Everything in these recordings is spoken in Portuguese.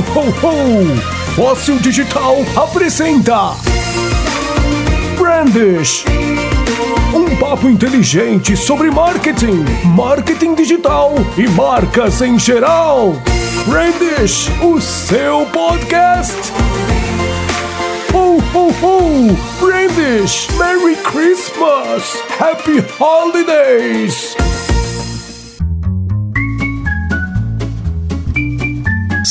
ho, ho! Fóssil Digital apresenta Brandish um papo inteligente sobre marketing, marketing digital e marcas em geral. Brandish, o seu podcast. Ho, ho, ho! Brandish, Merry Christmas! Happy Holidays!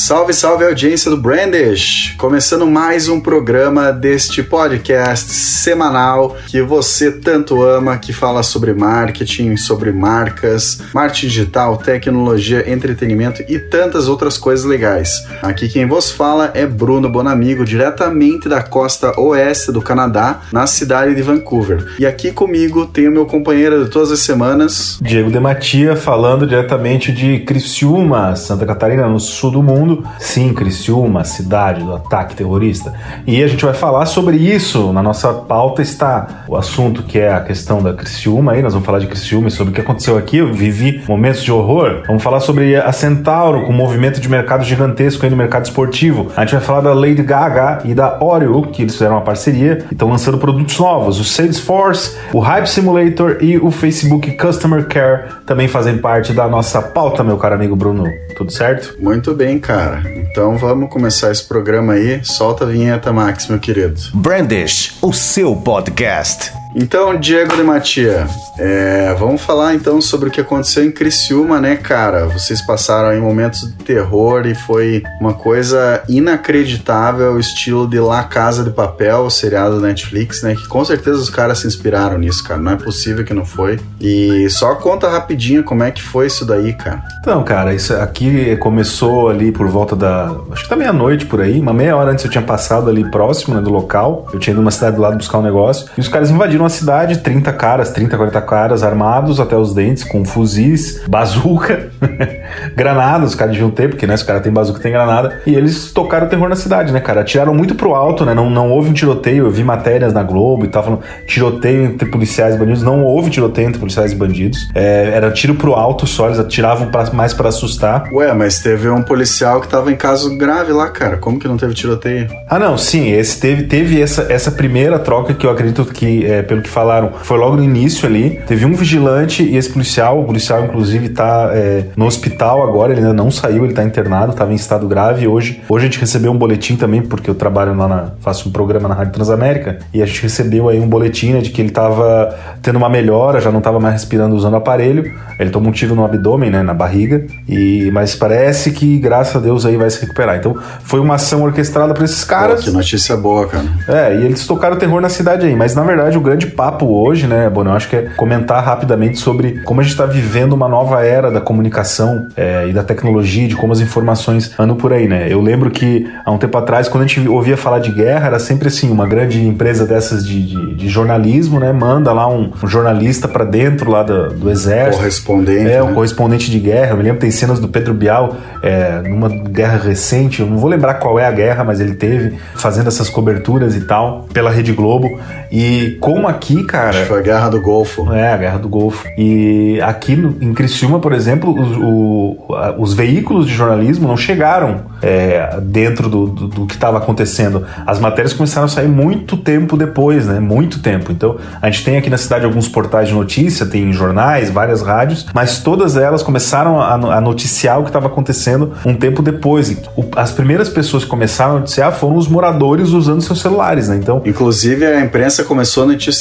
Salve, salve audiência do Brandish! Começando mais um programa deste podcast semanal que você tanto ama, que fala sobre marketing, sobre marcas, marketing digital, tecnologia, entretenimento e tantas outras coisas legais. Aqui quem vos fala é Bruno Bonamigo, diretamente da costa oeste do Canadá, na cidade de Vancouver. E aqui comigo tem o meu companheiro de todas as semanas, Diego Dematia, falando diretamente de Criciúma, Santa Catarina, no sul do mundo Sim, Criciúma, cidade do ataque terrorista. E a gente vai falar sobre isso. Na nossa pauta está o assunto que é a questão da Criciúma. Aí nós vamos falar de Criciúma e sobre o que aconteceu aqui. Eu vivi momentos de horror. Vamos falar sobre a Centauro, com um movimento de mercado gigantesco aí no mercado esportivo. A gente vai falar da Lady Gaga e da Oreo, que eles fizeram uma parceria e estão lançando produtos novos. O Salesforce, o Hype Simulator e o Facebook Customer Care também fazem parte da nossa pauta, meu caro amigo Bruno. Tudo certo? Muito bem, cara. Então vamos começar esse programa aí. Solta a vinheta, Max, meu querido. Brandish, o seu podcast. Então, Diego de Matia, é, vamos falar então sobre o que aconteceu em Criciúma, né, cara? Vocês passaram aí momentos de terror e foi uma coisa inacreditável, estilo de La Casa de Papel, o seriado da Netflix, né? Que com certeza os caras se inspiraram nisso, cara. Não é possível que não foi. E só conta rapidinho como é que foi isso daí, cara. Então, cara, isso aqui começou ali por volta da. Acho que da meia-noite por aí. Uma meia hora antes eu tinha passado ali próximo né, do local. Eu tinha ido numa cidade do lado buscar um negócio. E os caras invadiram a cidade, 30 caras, 30, 40 caras armados até os dentes, com fuzis, bazuca, granadas. Os caras deviam ter, porque né, se o cara tem bazuca tem granada. E eles tocaram o terror na cidade, né, cara? Atiraram muito pro alto, né? Não, não houve um tiroteio. Eu vi matérias na Globo e tal falando tiroteio entre policiais e bandidos. Não houve tiroteio entre policiais e bandidos. É, era tiro pro alto só, eles atiravam pra, mais para assustar. Ué, mas teve um policial que tava em caso grave lá, cara. Como que não teve tiroteio? Ah, não, sim, esse teve, teve essa, essa primeira troca que eu acredito que, é, pelo que falaram, foi logo no início ali. Teve um vigilante e esse policial, o policial inclusive tá é, no hospital agora, ele ainda não saiu, ele tá internado, tava em estado grave. Hoje, hoje a gente recebeu um boletim também, porque eu trabalho lá na, faço um programa na Rádio Transamérica, e a gente recebeu aí um boletim né, de que ele tava tendo uma melhora, já não tava mais respirando usando o aparelho. Ele tomou um tiro no abdômen, né, na barriga, e mas parece que graças a Deus aí vai se recuperar. Então foi uma ação orquestrada por esses caras. Pô, que notícia boa, cara. É, e eles tocaram terror na cidade aí, mas na verdade o grande papo hoje, né, Bono, eu acho que é comentar rapidamente sobre como a gente está vivendo uma nova era da comunicação é, e da tecnologia, de como as informações andam por aí, né? Eu lembro que há um tempo atrás, quando a gente ouvia falar de guerra, era sempre assim, uma grande empresa dessas de, de, de jornalismo, né, manda lá um, um jornalista para dentro lá do, do exército. Correspondente. É, né? um correspondente de guerra. Eu me lembro tem cenas do Pedro Bial é, numa guerra recente, eu não vou lembrar qual é a guerra, mas ele teve fazendo essas coberturas e tal pela Rede Globo. E como aqui, cara. Acho que foi a Guerra do Golfo. É, a Guerra do Golfo. E aqui no, em Criciúma, por exemplo, os, o, os veículos de jornalismo não chegaram é, dentro do, do, do que estava acontecendo. As matérias começaram a sair muito tempo depois, né? Muito tempo. Então, a gente tem aqui na cidade alguns portais de notícia, tem jornais, várias rádios, mas todas elas começaram a, a noticiar o que estava acontecendo um tempo depois. O, as primeiras pessoas que começaram a noticiar foram os moradores usando seus celulares, né? Então, Inclusive, a imprensa começou a noticiar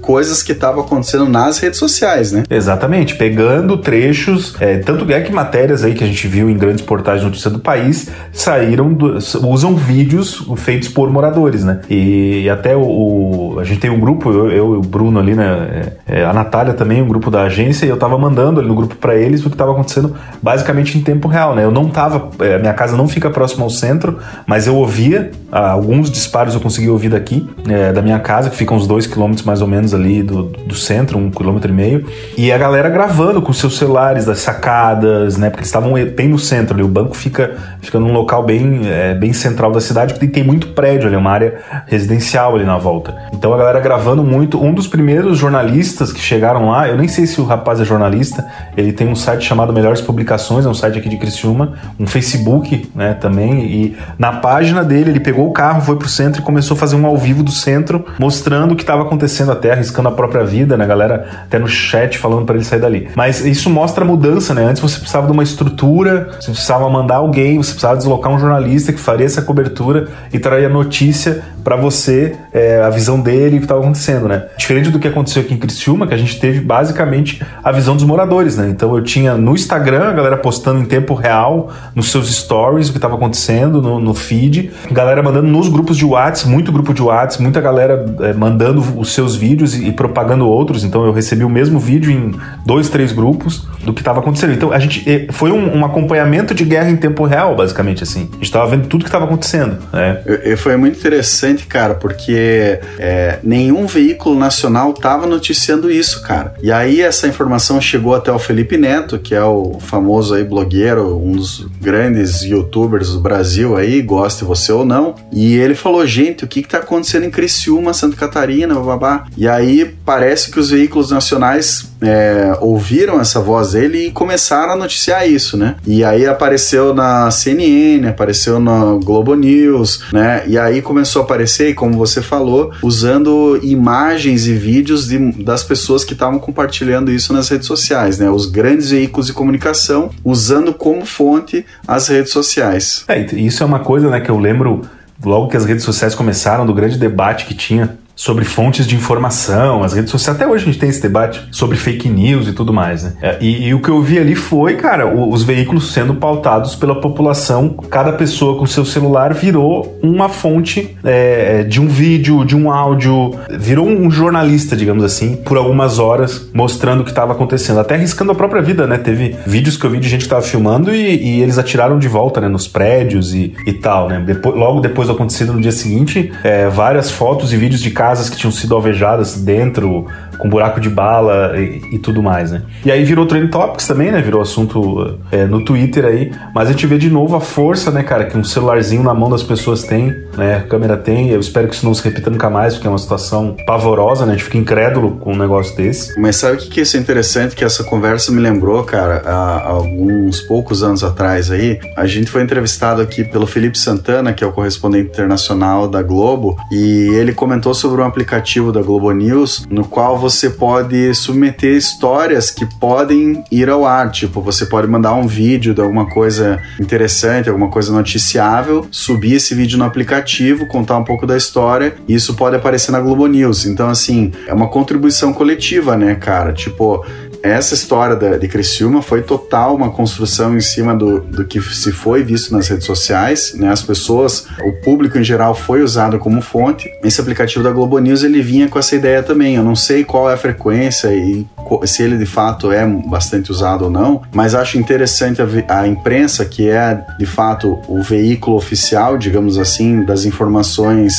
coisas que estavam acontecendo nas redes sociais, né? Exatamente, pegando trechos, é, tanto é que matérias aí que a gente viu em grandes portais de notícia do país saíram, do, usam vídeos feitos por moradores, né? E, e até o, o, a gente tem um grupo, eu, eu e o Bruno ali, né? É, a Natália também, um grupo da agência, e eu tava mandando ali no grupo para eles o que tava acontecendo basicamente em tempo real, né? Eu não tava, é, minha casa não fica próximo ao centro, mas eu ouvia ah, alguns disparos eu consegui ouvir daqui, é, da minha casa, que fica uns dois quilômetros mais ou menos ali do, do centro, um quilômetro e meio, e a galera gravando com seus celulares das sacadas, né? Porque eles estavam bem no centro ali. O banco fica, fica num local bem, é, bem central da cidade, porque tem muito prédio ali, uma área residencial ali na volta. Então a galera gravando muito. Um dos primeiros jornalistas que chegaram lá, eu nem sei se o rapaz é jornalista, ele tem um site chamado Melhores Publicações, é um site aqui de Criciúma, um Facebook, né, também, e na página dele ele pegou o carro, foi pro centro e começou a fazer um ao vivo do centro, mostrando o que estava acontecendo até, arriscando a própria vida, né, galera até no chat falando para ele sair dali. Mas isso mostra a mudança, né? Antes você precisava de uma estrutura, você precisava mandar alguém, você precisava deslocar um jornalista que faria essa cobertura e traria notícia para você, é, a visão dele, o que estava acontecendo, né? Diferente do que aconteceu aqui em Criciúma, que a gente teve basicamente a visão dos moradores, né? Então eu tinha no Instagram a galera postando em tempo real, nos seus stories, o que estava acontecendo, no, no, feed, galera mandando nos grupos de WhatsApp, muito grupo de WhatsApp, muita galera é, mandando os seus vídeos e, e, propagando outros, então eu recebi o mesmo vídeo em dois, três grupos do que estava acontecendo. Então a gente é, foi um, um, acompanhamento de guerra em tempo real, basicamente assim. A gente estava vendo tudo que estava acontecendo, né? E, foi muito interessante interessante, cara, porque é, nenhum veículo nacional tava noticiando isso, cara. E aí essa informação chegou até o Felipe Neto, que é o famoso aí blogueiro, um dos grandes youtubers do Brasil aí, goste você ou não. E ele falou, gente, o que que tá acontecendo em Criciúma, Santa Catarina, babá. E aí parece que os veículos nacionais é, ouviram essa voz dele e começaram a noticiar isso, né? E aí apareceu na CNN, apareceu na Globo News, né? E aí começou a aparecer, como você falou, usando imagens e vídeos de, das pessoas que estavam compartilhando isso nas redes sociais, né? Os grandes veículos de comunicação usando como fonte as redes sociais. É, isso é uma coisa, né, que eu lembro logo que as redes sociais começaram, do grande debate que tinha sobre fontes de informação, as redes sociais. Até hoje a gente tem esse debate sobre fake news e tudo mais, né? É, e, e o que eu vi ali foi, cara, o, os veículos sendo pautados pela população. Cada pessoa com seu celular virou uma fonte é, de um vídeo, de um áudio, virou um jornalista, digamos assim, por algumas horas, mostrando o que estava acontecendo, até arriscando a própria vida, né? Teve vídeos que eu vi de gente que estava filmando e, e, eles atiraram de volta, né? Nos prédios e, e tal, né? Depois, logo depois do acontecido no dia seguinte, é, várias fotos e vídeos de casas que tinham sido alvejadas dentro, com buraco de bala e, e tudo mais, né? E aí virou Trend Topics também, né? Virou assunto é, no Twitter aí. Mas a gente vê de novo a força, né, cara, que um celularzinho na mão das pessoas tem, né? A câmera tem. Eu espero que isso não se repita nunca mais, porque é uma situação pavorosa, né? A gente fica incrédulo com um negócio desse. Mas sabe o que, que isso é interessante? Que essa conversa me lembrou, cara, há alguns poucos anos atrás aí. A gente foi entrevistado aqui pelo Felipe Santana, que é o correspondente internacional da Globo, e ele comentou sobre um aplicativo da Globo News no qual você você pode submeter histórias que podem ir ao ar. Tipo, você pode mandar um vídeo de alguma coisa interessante, alguma coisa noticiável, subir esse vídeo no aplicativo, contar um pouco da história, e isso pode aparecer na Globo News. Então, assim, é uma contribuição coletiva, né, cara? Tipo, essa história da, de Criciúma foi total uma construção em cima do, do que se foi visto nas redes sociais, né? As pessoas, o público em geral foi usado como fonte. Esse aplicativo da Globo News ele vinha com essa ideia também. Eu não sei qual é a frequência e se ele de fato é bastante usado ou não, mas acho interessante a, a imprensa que é de fato o veículo oficial, digamos assim, das informações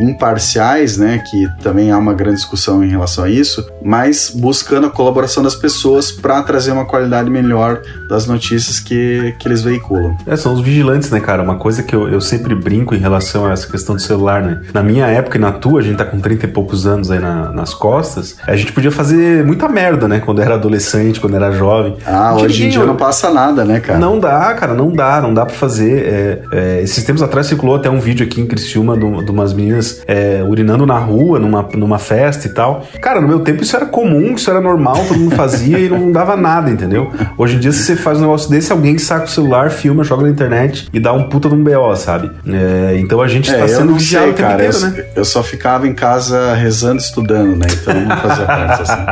imparciais, né, que também há uma grande discussão em relação a isso, mas buscando a colaboração das pessoas para trazer uma qualidade melhor das notícias que, que eles veiculam. É, são os vigilantes, né, cara? Uma coisa que eu, eu sempre brinco em relação a essa questão do celular, né? Na minha época e na tua, a gente tá com 30 e poucos anos aí na, nas costas, a gente podia fazer muita merda, né? Quando era adolescente, quando era jovem. Ah, hoje em dia não passa nada, né, cara? Não dá, cara, não dá, não dá para fazer. É, é, esses tempos atrás circulou até um vídeo aqui em Criciúma de, de umas meninas é, urinando na rua, numa, numa festa e tal. Cara, no meu tempo isso era comum, isso era normal, todo mundo fazia e não dava nada, entendeu? Hoje em dia, se você faz um negócio desse, alguém saca o celular, filma, joga na internet e dá um puta de um BO, sabe? É, então a gente é, tá sendo vigiado o tempo cara, inteiro, eu, né? Eu só ficava em casa rezando, estudando, né? Então não fazia parte assim.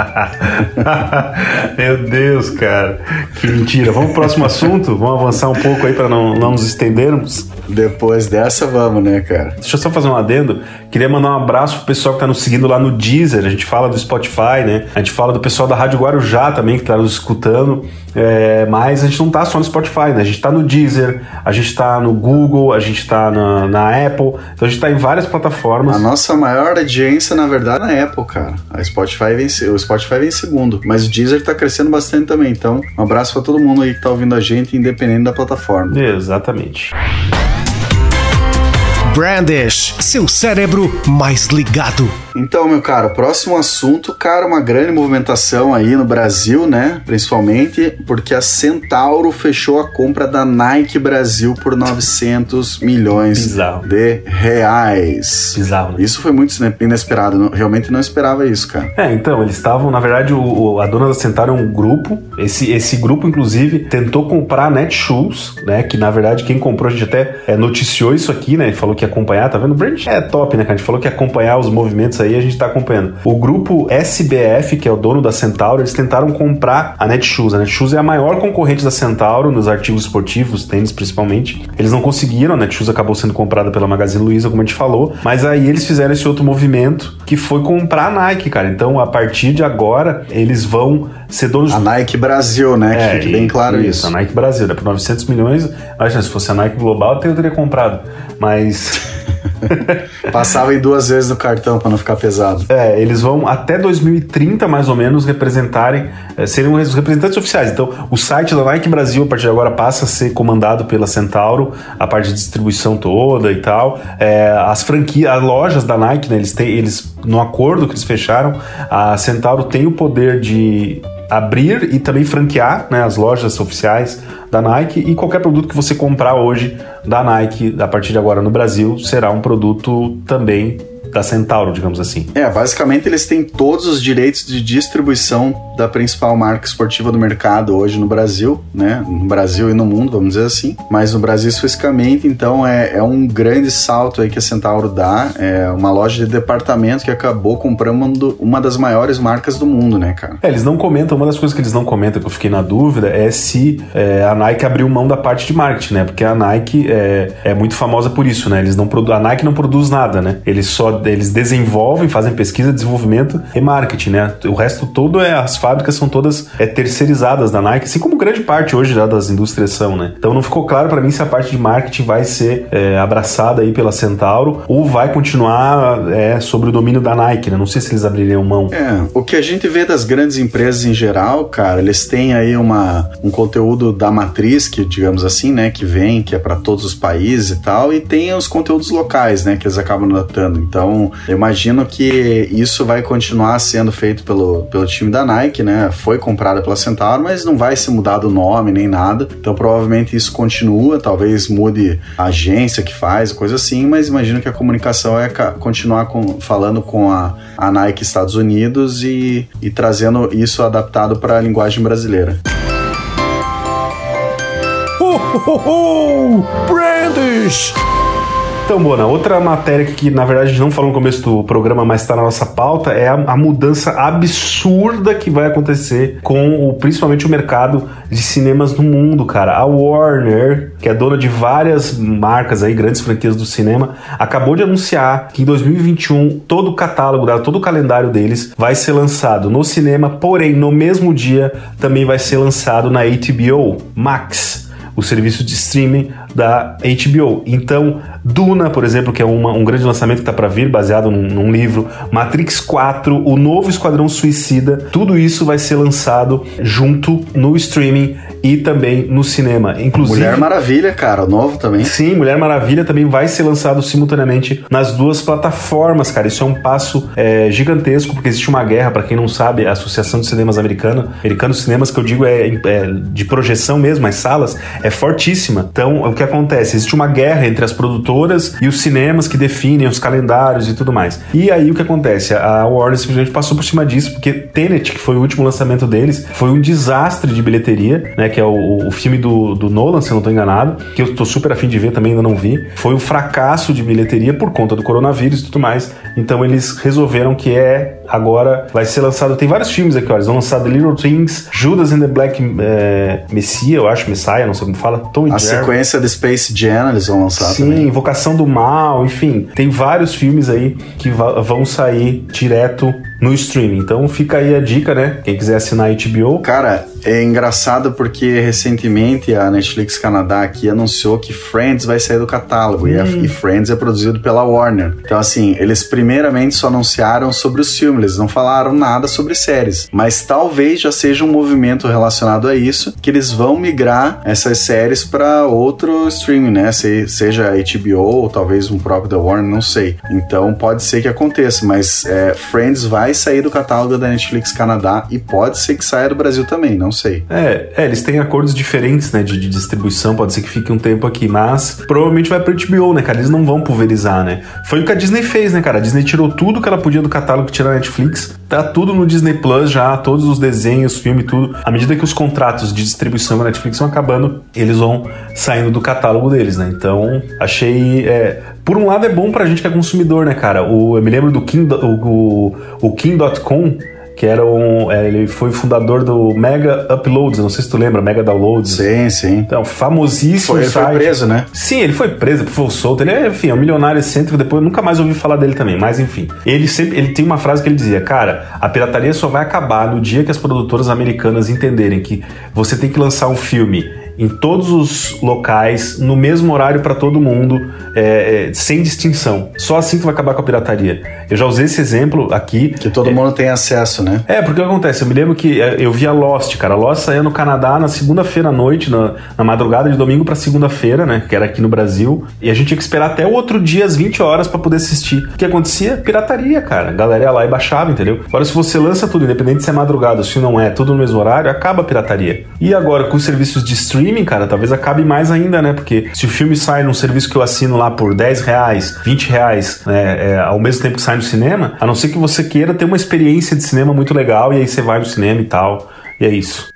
meu Deus, cara. Que mentira. Vamos pro próximo assunto? Vamos avançar um pouco aí para não, não nos estendermos? Depois dessa, vamos, né, cara? Deixa eu só fazer um adendo. Queria mandar um abraço pro pessoal que tá nos seguindo lá no Deezer. A gente fala do Spotify, né? A gente fala do pessoal da Rádio Guarujá também, que tá nos escutando. É, mas a gente não tá só no Spotify, né? A gente tá no Deezer, a gente tá no Google, a gente tá na, na Apple. Então a gente tá em várias plataformas. A nossa maior audiência, na verdade, é na Apple, cara. A Spotify vem, o Spotify vem em segundo. Mas o Deezer tá crescendo bastante também. Então, um abraço para todo mundo aí que tá ouvindo a gente, independente da plataforma. Exatamente. Brandish, seu cérebro mais ligado. Então, meu caro, próximo assunto, cara, uma grande movimentação aí no Brasil, né? Principalmente porque a Centauro fechou a compra da Nike Brasil por 900 milhões Bizarro. de reais. Bizarro, né? Isso foi muito inesperado, não- realmente não esperava isso, cara. É, então, eles estavam, na verdade, o, o- a dona da Centauro é um grupo. Esse, esse grupo, inclusive, tentou comprar a Netshoes, né? Que na verdade quem comprou, a gente até é, noticiou isso aqui, né? Falou que ia acompanhar, tá vendo? O brand é top, né, cara? A gente falou que acompanhar os movimentos aí, a gente tá acompanhando. O grupo SBF, que é o dono da Centauro, eles tentaram comprar a Netshoes. A Netshoes é a maior concorrente da Centauro nos artigos esportivos, tênis principalmente. Eles não conseguiram, a Netshoes acabou sendo comprada pela Magazine Luiza, como a gente falou, mas aí eles fizeram esse outro movimento que foi comprar a Nike, cara. Então, a partir de agora, eles vão ser donos A Nike Brasil, né? Que fique bem claro isso. A Nike Brasil, né? Por 900 milhões, imagina, se fosse a Nike Global, eu teria comprado. Mas. Passava em duas vezes no cartão para não ficar pesado. É, eles vão até 2030, mais ou menos, representarem, é, serem os representantes oficiais. Então, o site da Nike Brasil, a partir de agora, passa a ser comandado pela Centauro, a parte de distribuição toda e tal. É, as franquias, as lojas da Nike, né, eles têm, eles, no acordo que eles fecharam, a Centauro tem o poder de abrir e também franquear né, as lojas oficiais da Nike. E qualquer produto que você comprar hoje da Nike a partir de agora no Brasil será um produto também da Centauro, digamos assim. É, basicamente eles têm todos os direitos de distribuição da principal marca esportiva do mercado hoje no Brasil, né? No Brasil e no mundo, vamos dizer assim. Mas no Brasil especificamente, então é, é um grande salto aí que a Centauro dá. É uma loja de departamento que acabou comprando uma das maiores marcas do mundo, né, cara? É, eles não comentam, uma das coisas que eles não comentam, que eu fiquei na dúvida, é se é, a Nike abriu mão da parte de marketing, né? Porque a Nike é, é muito famosa por isso, né? Eles não a Nike não produz nada, né? Eles só eles desenvolvem, fazem pesquisa, desenvolvimento e marketing, né? O resto todo é as fábricas são todas é, terceirizadas da Nike, assim como grande parte hoje já das indústrias são, né? Então não ficou claro para mim se a parte de marketing vai ser é, abraçada aí pela Centauro ou vai continuar é, sobre o domínio da Nike, né? Não sei se eles abririam mão. É, o que a gente vê das grandes empresas em geral, cara, eles têm aí uma, um conteúdo da matriz, que digamos assim, né, que vem, que é para todos os países e tal, e tem os conteúdos locais, né, que eles acabam adaptando. Então, eu imagino que isso vai continuar sendo feito pelo, pelo time da Nike, né? Foi comprada pela Centauro, mas não vai ser mudado o nome nem nada. Então, provavelmente isso continua, talvez mude a agência que faz, coisa assim, mas imagino que a comunicação é continuar com, falando com a, a Nike Estados Unidos e, e trazendo isso adaptado para a linguagem brasileira. Ho, ho, ho! Brandish! Então, Bona, outra matéria que na verdade a gente não falou no começo do programa, mas está na nossa pauta, é a, a mudança absurda que vai acontecer com o, principalmente o mercado de cinemas no mundo, cara. A Warner, que é dona de várias marcas aí, grandes franquias do cinema, acabou de anunciar que em 2021 todo o catálogo todo o calendário deles vai ser lançado no cinema, porém no mesmo dia também vai ser lançado na HBO Max o serviço de streaming da HBO. Então, Duna, por exemplo, que é uma- um grande lançamento que está para vir, baseado num, num livro, Matrix 4, o novo Esquadrão Suicida, tudo isso vai ser lançado junto no streaming e também no cinema. Inclusive, Mulher Maravilha, cara, novo também. Sim, Mulher Maravilha também vai ser lançado simultaneamente nas duas plataformas, cara. Isso é um passo é, gigantesco, porque existe uma guerra, para quem não sabe, a Associação de Cinemas Americana, Americanos Cinemas, que eu digo é, é de projeção mesmo, as salas, é fortíssima. Então, o que acontece? Existe uma guerra entre as produtoras e os cinemas que definem os calendários e tudo mais. E aí o que acontece? A Warner simplesmente passou por cima disso, porque Tenet, que foi o último lançamento deles, foi um desastre de bilheteria, né? Que é o, o filme do, do Nolan, se eu não tô enganado, que eu tô super afim de ver, também ainda não vi. Foi um fracasso de bilheteria por conta do coronavírus e tudo mais. Então eles resolveram que é agora vai ser lançado. Tem vários filmes aqui, ó. Eles vão lançar The Little Things, Judas and the Black é, Messiah, eu acho, Messiah, não sei como fala. Tom e A Jerry. sequência do Space Jam eles vão lançar Sim, também. Invocação do Mal, enfim. Tem vários filmes aí que vão sair direto no streaming. Então fica aí a dica, né? Quem quiser assinar a HBO. Cara, é engraçado porque recentemente a Netflix Canadá aqui anunciou que Friends vai sair do catálogo e, a- Hum. e Friends é produzido pela Warner. Então, assim, eles primeiramente só anunciaram sobre os filmes, eles não falaram nada sobre séries. Mas talvez já seja um movimento relacionado a isso, que eles vão migrar essas séries para outro streaming, né? Se- seja HBO ou talvez um próprio da Warner, não sei. Então pode ser que aconteça, mas é, Friends vai sair do catálogo da Netflix Canadá e pode ser que saia do Brasil também, não sei. É, é, eles têm acordos diferentes, né, de, de distribuição, pode ser que fique um tempo aqui, mas provavelmente vai pro HBO, né, cara? Eles não vão pulverizar, né? Foi o que a Disney fez, né, cara? A Disney tirou tudo que ela podia do catálogo que Netflix, tá tudo no Disney Plus já, todos os desenhos, filme, tudo. À medida que os contratos de distribuição da Netflix vão acabando, eles vão saindo do catálogo deles, né? Então, achei. é, por um lado é bom pra gente que é consumidor, né, cara? O, eu me lembro do Kim, o, o, Kim.com que era um. é, ele foi fundador do Mega Uploads, não sei se tu lembra, Mega Downloads. Sim, sim. Então, famosíssimo Foi, ele foi site. preso, né? Sim, ele foi preso, foi solto. Ele é, enfim, é um milionário excêntrico. Depois eu nunca mais ouvi falar dele também. Mas enfim, ele sempre, ele tem uma frase que ele dizia: Cara, a pirataria só vai acabar no dia que as produtoras americanas entenderem que você tem que lançar um filme em todos os locais, no mesmo horário para todo mundo, é, é, sem distinção. Só assim que vai acabar com a pirataria. Eu já usei esse exemplo aqui. Que todo mundo tem acesso, né? É, porque o que acontece? Eu me lembro que é, eu via Lost, cara. Lost saía no Canadá na segunda-feira à noite, na, na madrugada de domingo pra segunda-feira, né? Que era aqui no Brasil. E a gente tinha que esperar até o outro dia, às 20 horas, pra poder assistir. O que acontecia? Pirataria, cara. A galera ia lá e baixava, entendeu? Agora, se você lança tudo, independente se é madrugada ou se não é, tudo no mesmo horário, acaba a pirataria. E agora, com os serviços de streaming, cara, talvez acabe mais ainda, né? Porque se o filme sai num serviço que eu assino lá por 10 reais, 20 reais, né? é, ao mesmo tempo que sai no cinema, a não ser que você queira ter uma experiência de cinema muito legal e aí você vai no cinema e tal. E é isso.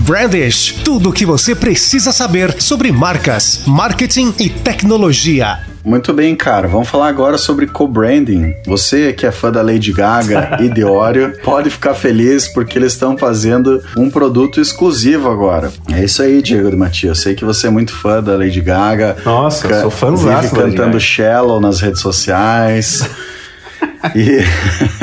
Brandish, tudo o que você precisa saber sobre marcas, marketing e tecnologia. Muito bem, cara. Vamos falar agora sobre co-branding. Você que é fã da Lady Gaga e de Oreo, pode ficar feliz porque eles estão fazendo um produto exclusivo agora. É isso aí, Diego de Matias. Eu sei que você é muito fã da Lady Gaga. Nossa, eu sou fãzaço Vive cantando. Shallow nas redes sociais. E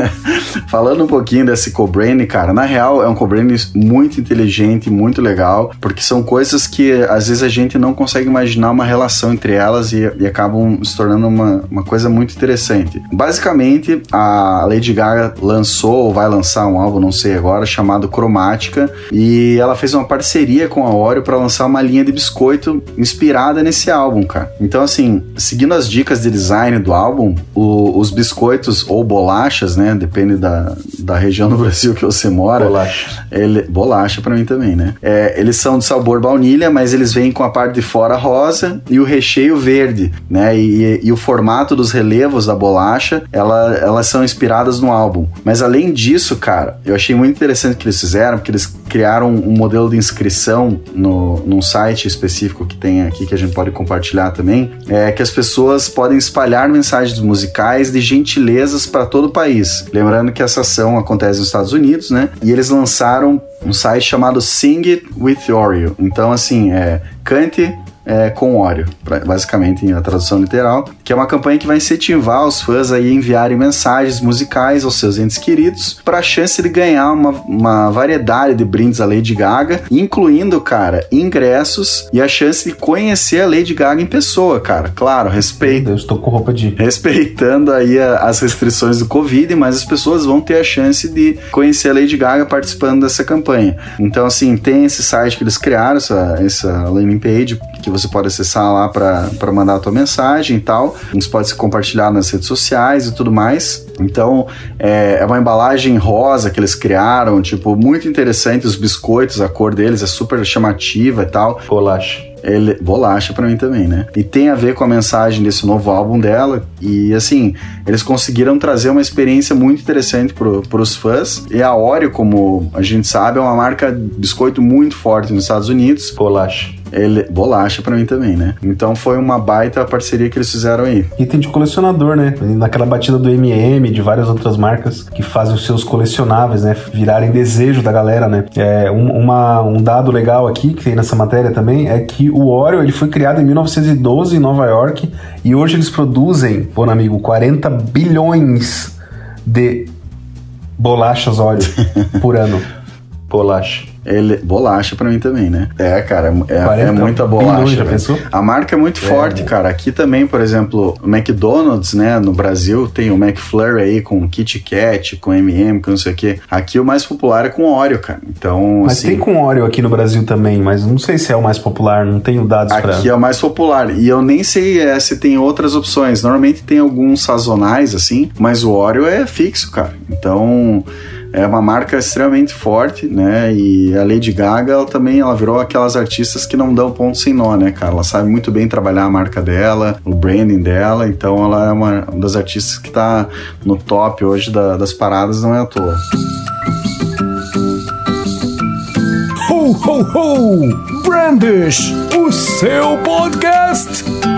falando um pouquinho desse co-branding, cara, na real é um co-branding muito inteligente, muito legal, porque são coisas que às vezes a gente não consegue imaginar uma relação entre elas e, e acabam se tornando uma, uma coisa muito interessante. Basicamente, a Lady Gaga lançou ou vai lançar um álbum, não sei agora, chamado Cromática, e ela fez uma parceria com a Oreo para lançar uma linha de biscoito inspirada nesse álbum, cara. Então, assim, seguindo as dicas de design do álbum, o- os biscoitos ou bolachas, né? Depende da, da região do Brasil que você mora. Bolacha. Ele, bolacha pra mim também, né? É, eles são de sabor baunilha, mas eles vêm com a parte de fora rosa e o recheio verde, né? E, e o formato dos relevos da bolacha, ela, elas são inspiradas no álbum. Mas além disso, cara, eu achei muito interessante o que eles fizeram, porque eles criaram um modelo de inscrição no, num site específico que tem aqui que a gente pode compartilhar também, é que as pessoas podem espalhar mensagens musicais de gentilezas para todo o país. Lembrando que essa ação acontece nos Estados Unidos, né? E eles lançaram um site chamado Sing It with Oreo. Então, assim, é cante é, com Oreo, basicamente em a tradução literal, que é uma campanha que vai incentivar os fãs a enviarem mensagens musicais aos seus entes queridos para a chance de ganhar uma, uma variedade de brindes à Lady Gaga, incluindo, cara, ingressos e a chance de conhecer a Lady Gaga em pessoa, cara. Claro, respeito Deus, tô com roupa de. respeitando aí a- as restrições do Covid, mas as pessoas vão ter a chance de conhecer a Lady Gaga participando dessa campanha. Então, assim, tem esse site que eles criaram, essa, essa landing page, que você pode acessar lá para mandar a tua mensagem e tal. Isso pode ser compartilhado nas redes sociais e tudo mais. Então, é, é uma embalagem rosa que eles criaram, tipo, muito interessante. Os biscoitos, a cor deles é super chamativa e tal. Bolacha. Ele, bolacha pra mim também, né? E tem a ver com a mensagem desse novo álbum dela. E assim, eles conseguiram trazer uma experiência muito interessante pro, pros fãs. E a Oreo, como a gente sabe, é uma marca de biscoito muito forte nos Estados Unidos. Bolacha. Ele, bolacha para mim também, né? Então foi uma baita parceria que eles fizeram aí. Item de colecionador, né? Naquela batida do MM, de várias outras marcas que fazem os seus colecionáveis, né? Virarem desejo da galera, né? É, um, uma, um dado legal aqui que tem nessa matéria também é que o Oreo ele foi criado em 1912 em Nova York e hoje eles produzem, pô, amigo, 40 bilhões de bolachas Oreo por ano. Bolacha. Ele, bolacha para mim também, né? É, cara, é, é muita bolacha. A marca é muito é, forte, cara. Aqui também, por exemplo, o McDonald's, né? No Brasil tem o McFlurry aí com Kit Kat, com M&M, com não sei o quê. Aqui o mais popular é com Oreo, cara. Então, Mas assim, tem com Oreo aqui no Brasil também, mas não sei se é o mais popular, não tenho dados. Aqui pra... é o mais popular. E eu nem sei é, se tem outras opções. Normalmente tem alguns sazonais, assim, mas o Oreo é fixo, cara. Então é uma marca extremamente forte, né? E a Lady Gaga, ela também ela virou aquelas artistas que não dão ponto sem nó, né, cara? Ela sabe muito bem trabalhar a marca dela, o branding dela, então ela é uma, uma das artistas que tá no top hoje da, das paradas, não é à toa. Ho, ho, ho! Brandish, o seu podcast!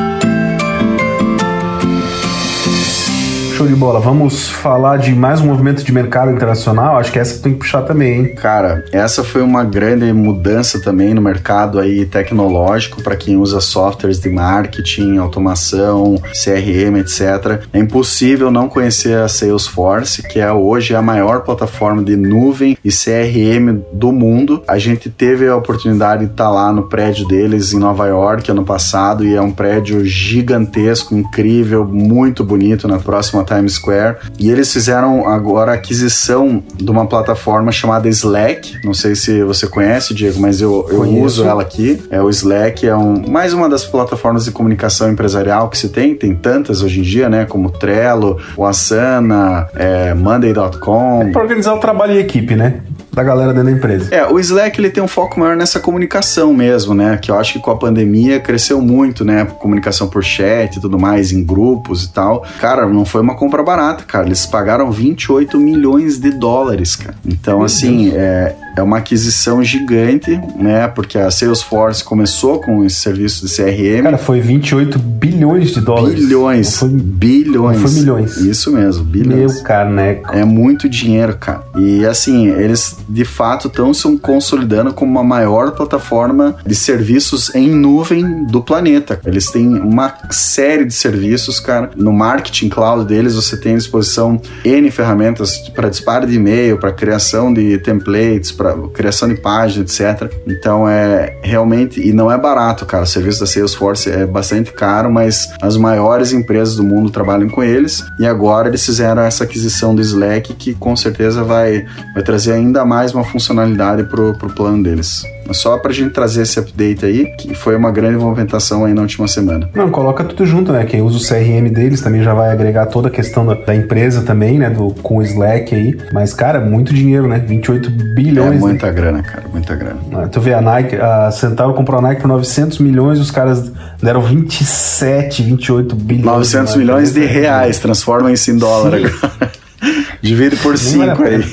Show de bola. Vamos falar de mais um movimento de mercado internacional. Acho que essa tem que puxar também, hein? Cara, essa foi uma grande mudança também no mercado aí tecnológico para quem usa softwares de marketing, automação, CRM, etc. É impossível não conhecer a Salesforce, que é hoje a maior plataforma de nuvem e CRM do mundo. A gente teve a oportunidade de estar lá no prédio deles em Nova York ano passado e é um prédio gigantesco, incrível, muito bonito na próxima Times Square. E eles fizeram agora a aquisição de uma plataforma chamada Slack. Não sei se você conhece, Diego, mas eu, eu uso ela aqui. É o Slack, é um, mais uma das plataformas de comunicação empresarial que se tem. Tem tantas hoje em dia, né? Como Trello, o Asana, é, Monday.com. É para organizar o trabalho em equipe, né? Da galera dentro da empresa. É, o Slack ele tem um foco maior nessa comunicação mesmo, né? Que eu acho que com a pandemia cresceu muito, né? Comunicação por chat e tudo mais, em grupos e tal. Cara, não foi uma compra barata, cara. Eles pagaram 28 milhões de dólares, cara. Então, assim, é, é uma aquisição gigante, né? Porque a Salesforce começou com esse serviço de CRM. Cara, foi 28 bilhões de dólares. Bilhões. Não foi, bilhões. Não foi milhões. Isso mesmo, bilhões. Meu caneco. É muito dinheiro, cara. E assim, eles de fato estão se consolidando como a maior plataforma de serviços em nuvem do planeta. Eles têm uma série de serviços, cara. No marketing cloud deles, você tem à disposição N ferramentas para disparo de e-mail, para criação de templates, para criação de página, etc. Então é realmente e não é barato, cara. O serviço da Salesforce é bastante caro, mas as maiores empresas do mundo trabalham com eles e agora eles fizeram essa aquisição do Slack que com certeza vai, vai trazer ainda mais uma funcionalidade pro, pro plano deles. Só pra gente trazer esse update aí, que foi uma grande movimentação aí na última semana. Não, coloca tudo junto, né? Quem usa o CRM deles também já vai agregar toda a questão da, da empresa também, né? Do, com o Slack aí. Mas, cara, muito dinheiro, né? 28 bilhões. É muita né? grana, cara, muita grana. Ah, tu vê, a Nike, a Centauro comprou a Nike por 900 milhões, os caras deram 27, 28 bilhões. 900 milhões de reais, transforma isso em dólar Sim. agora. Divide por 5 vale aí.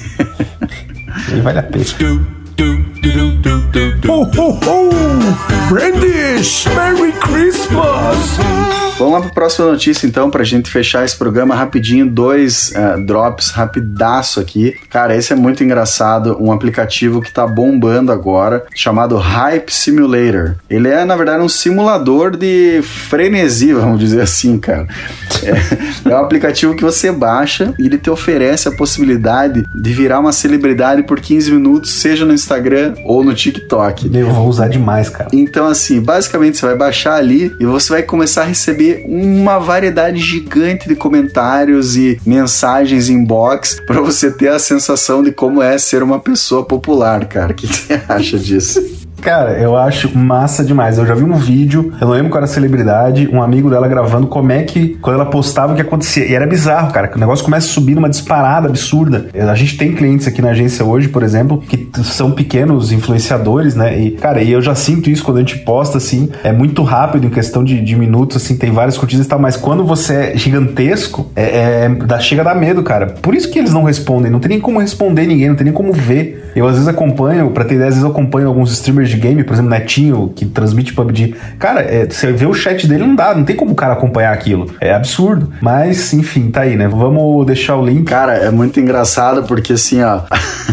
Nem vale a pena. do do do do do do. Ho ho ho! Brandish! Merry Christmas! Vamos lá para a próxima notícia, então, para a gente fechar esse programa rapidinho. Dois uh, drops rapidaço aqui. Cara, esse é muito engraçado. Um aplicativo que está bombando agora, chamado Hype Simulator. Ele é, na verdade, um simulador de frenesi, vamos dizer assim, cara. É, é um aplicativo que você baixa e ele te oferece a possibilidade de virar uma celebridade por 15 minutos, seja no Instagram ou no TikTok. Eu vou usar demais, cara. Então, assim, basicamente você vai baixar ali e você vai começar a receber uma variedade gigante de comentários e mensagens inbox para você ter a sensação de como é ser uma pessoa popular, cara. O que você acha disso? Cara, eu acho massa demais. Eu já vi um vídeo, eu não lembro qual era a celebridade, um amigo dela gravando como é que, quando ela postava, o que acontecia. E era bizarro, cara, que o negócio começa a subir numa disparada absurda. A gente tem clientes aqui na agência hoje, por exemplo, que são pequenos influenciadores, né? E, cara, e eu já sinto isso quando a gente posta, assim, é muito rápido, em questão de, de minutos, assim, tem várias curtidas e tal, mas quando você é gigantesco, é, é, dá, chega a dar medo, cara. Por isso que eles não respondem, não tem nem como responder ninguém, não tem nem como ver. Eu às vezes acompanho, pra ter ideia, às vezes eu acompanho alguns streamers game, por exemplo, Netinho, que transmite PUBG. Cara, é, você vê o chat dele, não dá, não tem como o cara acompanhar aquilo. É absurdo. Mas, enfim, tá aí, né? Vamos deixar o link. Cara, é muito engraçado porque assim, ó,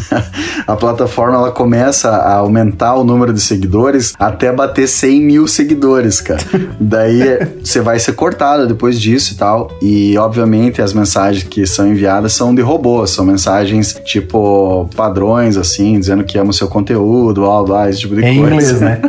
a plataforma ela começa a aumentar o número de seguidores até bater 100 mil seguidores, cara. Daí você vai ser cortado depois disso e tal. E, obviamente, as mensagens que são enviadas são de robôs, são mensagens tipo padrões, assim, dizendo que ama o seu conteúdo, blá, blá, esse tipo de em. Em inglês, né?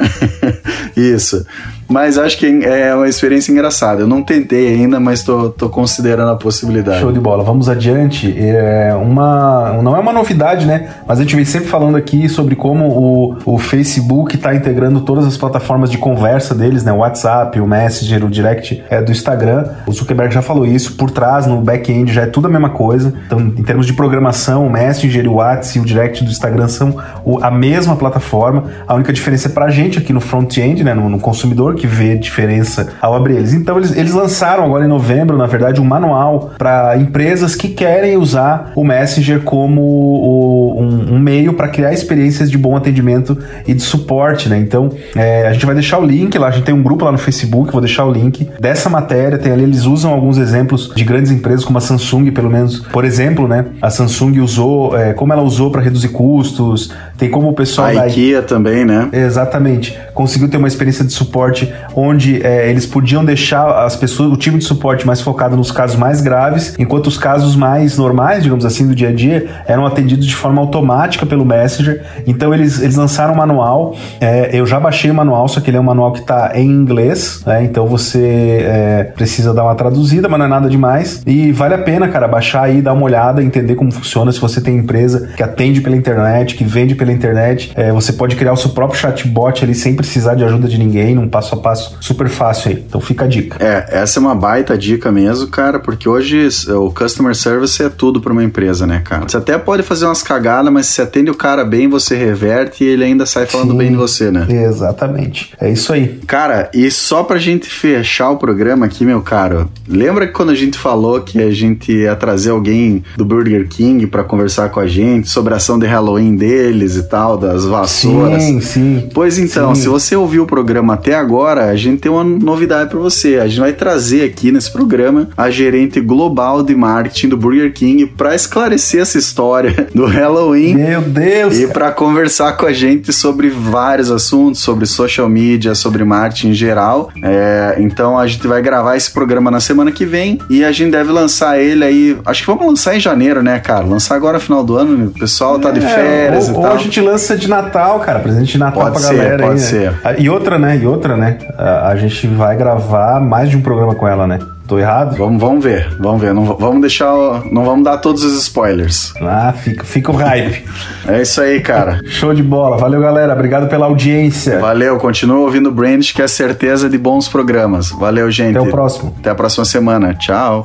Isso. Mas acho que é uma experiência engraçada. Eu não tentei ainda, mas tô, tô considerando a possibilidade. Show de bola. Vamos adiante. É uma, não é uma novidade, né? Mas a gente vem sempre falando aqui sobre como o, o Facebook está integrando todas as plataformas de conversa deles, né? O WhatsApp, o Messenger, o Direct é, do Instagram. O Zuckerberg já falou isso. Por trás, no back-end, já é tudo a mesma coisa. Então, em termos de programação, o Messenger, o WhatsApp e o Direct do Instagram são a mesma plataforma. A única diferença é pra gente aqui no front-end, né? No, no consumidor, que vê diferença ao abrir eles. Então eles, eles lançaram agora em novembro, na verdade, um manual para empresas que querem usar o Messenger como o, um, um, meio para criar experiências de bom atendimento e de suporte, né? Então é, a gente vai deixar o link lá, a gente tem um grupo lá no Facebook, vou deixar o link dessa matéria, tem ali, eles usam alguns exemplos de grandes empresas como a Samsung, pelo menos, por exemplo, né? A Samsung usou, é, como ela usou para reduzir custos, tem como o pessoal a da IKEA também, né? Exatamente. Conseguiu ter uma experiência de suporte onde é, eles podiam deixar as pessoas, o time de suporte mais focado nos casos mais graves, enquanto os casos mais normais, digamos assim, do dia a dia, eram atendidos de forma automática pelo Messenger. Então eles, eles lançaram um manual. É, eu já baixei o manual, só que ele é um manual que está em inglês, né? Então você é, precisa dar uma traduzida, mas não é nada demais. E vale a pena, cara, baixar aí, dar uma olhada, entender como funciona. Se você tem empresa que atende pela internet, que vende pela internet, é, você pode criar o seu próprio chatbot ali sem precisar de ajuda de ninguém, num passo a passo super fácil aí. Então fica a dica. É, essa é uma baita dica mesmo, cara, porque hoje o customer service é tudo para uma empresa, né, cara? Você até pode fazer umas cagadas, mas se atende o cara bem, você reverte e ele ainda sai falando Sim, bem de você, né? Exatamente. É isso aí. Cara, e só pra gente fechar o programa aqui, meu caro, lembra que quando a gente falou que a gente ia trazer alguém do Burger King para conversar com a gente sobre a ação de Halloween deles e tal, das vassouras? Sim, sim. Pois então, sim. se você ouviu o programa até agora, a gente tem uma novidade para você. A gente vai trazer aqui nesse programa a gerente global de marketing do Burger King para esclarecer essa história do Halloween. Meu Deus! E para conversar com a gente sobre vários assuntos, sobre social media, sobre marketing em geral. É, então a gente vai gravar esse programa na semana que vem e a gente deve lançar ele aí. Acho que vamos lançar em janeiro, né, cara? Lançar agora no final do ano, o pessoal tá de é, férias ou, e tal. Ou a gente lança de Natal, cara, presente de Natal pode pra ser, galera pode aí, ser. Né? E outra, né? E outra, né? A, a gente vai gravar mais de um programa com ela, né? Tô errado? Vamos, vamos ver, vamos ver. Não vamos deixar. Não vamos dar todos os spoilers. Ah, fica, fica o hype. é isso aí, cara. Show de bola. Valeu, galera. Obrigado pela audiência. Valeu, continua ouvindo o Brand, que é certeza de bons programas. Valeu, gente. Até o próximo. Até a próxima semana. Tchau.